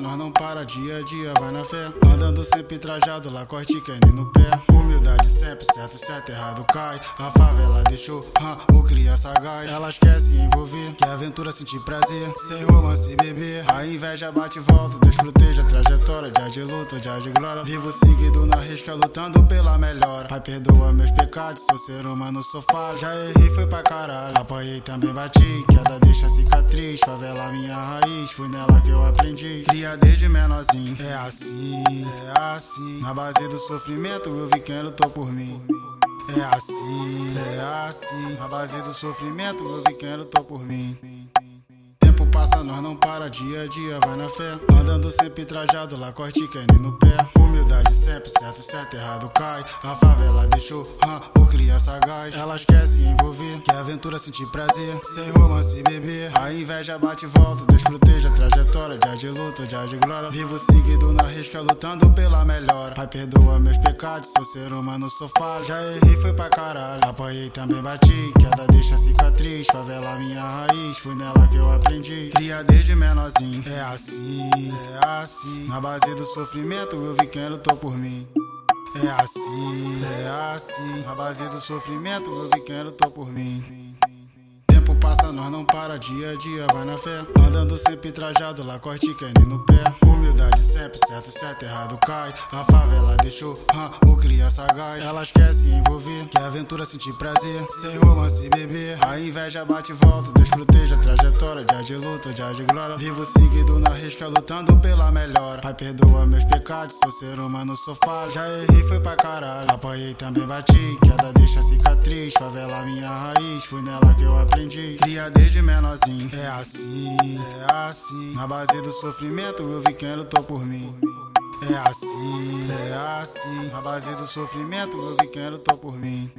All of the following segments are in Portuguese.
nós não para dia a dia, vai na fé. Andando sempre trajado, lá corte nem no pé. Humildade sempre, certo, certo, errado cai. A favela deixou o cria sagaz. Elas querem se envolver, quer aventura, sentir prazer. Sem romance, beber. A inveja bate e volta, Deus proteja a trajetória. Dia de luta, dia de glória. Vivo seguido na risca, lutando pela melhor. Pai, perdoa meus pecados, sou ser humano, falho. Já errei, foi pra caralho. Apanhei, também bati. Queda deixa cicatriz, favela minha raiz. Fui nela que eu aprendi. Cria desde menorzinho. É assim, é assim. Na base do sofrimento, eu vi quem lutou por mim. É assim, é assim. Na base do sofrimento, eu vi quem lutou por mim tempo passa, nós não para dia a dia, vai na fé. Andando sempre trajado, lá corte nem no pé. Humildade sempre, certo, certo, errado cai. A favela deixou sagaz. Elas querem se envolver, quer aventura, sentir prazer. Sem romance, beber. A inveja bate e volta, Deus proteja a trajetória. Dia de luta, dia de glória. Vivo seguido na risca, lutando pela melhor. Pai, perdoa meus pecados, sou ser humano, sou. Já errei, foi pra caralho. Apanhei, também bati. Queda deixa cicatriz, favela minha raiz. Fui nela que eu aprendi. Cria desde menorzinho. É assim, é assim. Na base do sofrimento eu vi quem lutou por mim. É assim, é assim. Na base do sofrimento eu vi quem lutou por mim tempo passa, nós não para dia a dia, vai na fé. Andando sempre trajado, lá corte nem no pé. Humildade sempre, certo, certo, errado cai. A favela deixou o cria sagaz. Elas querem se envolver, aventura, sentir prazer. Sem romance, beber. A inveja bate e volta, Deus proteja trajetória. Dia de luta, dia de glória. Vivo seguido na risca, lutando pela melhor. Pai, perdoa meus pecados, sou ser humano, sou falho. Já errei, foi pra caralho. Apanhei, também bati. Queda deixa cicatriz, favela minha raiz. Fui nela que eu aprendi. Cria desde menorzinho. É assim, é assim. Na base do sofrimento eu vi quem lutou por mim. É assim, é assim. Na base do sofrimento eu vi quem lutou por mim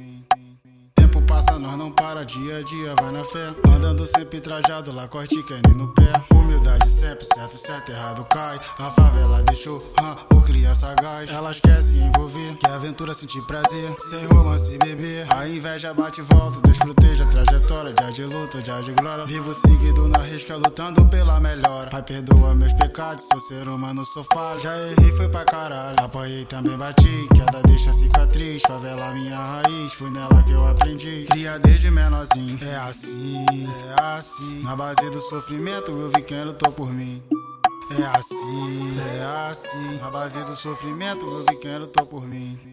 passa, nós não para dia a dia, vai na fé. Andando sempre trajado, lá corte nem no pé. Humildade sempre, certo, certo, errado cai. A favela deixou hum, cria sagaz. Elas querem se envolver, quer aventura, sentir prazer. Sem romance, beber. A inveja bate e volta, Deus proteja a trajetória. Dia de luta, dia de glória. Vivo seguido na risca, lutando pela melhor. Pai, perdoa meus pecados, sou ser humano, sou falho. Já errei, foi pra caralho. Apanhei, também bati. Queda deixa cicatriz, favela minha raiz. Fui nela que eu aprendi. Cria desde menorzinho. É assim, é assim. Na base do sofrimento eu vi quem lutou por mim. É assim, é assim. Na base do sofrimento eu vi quem lutou por mim.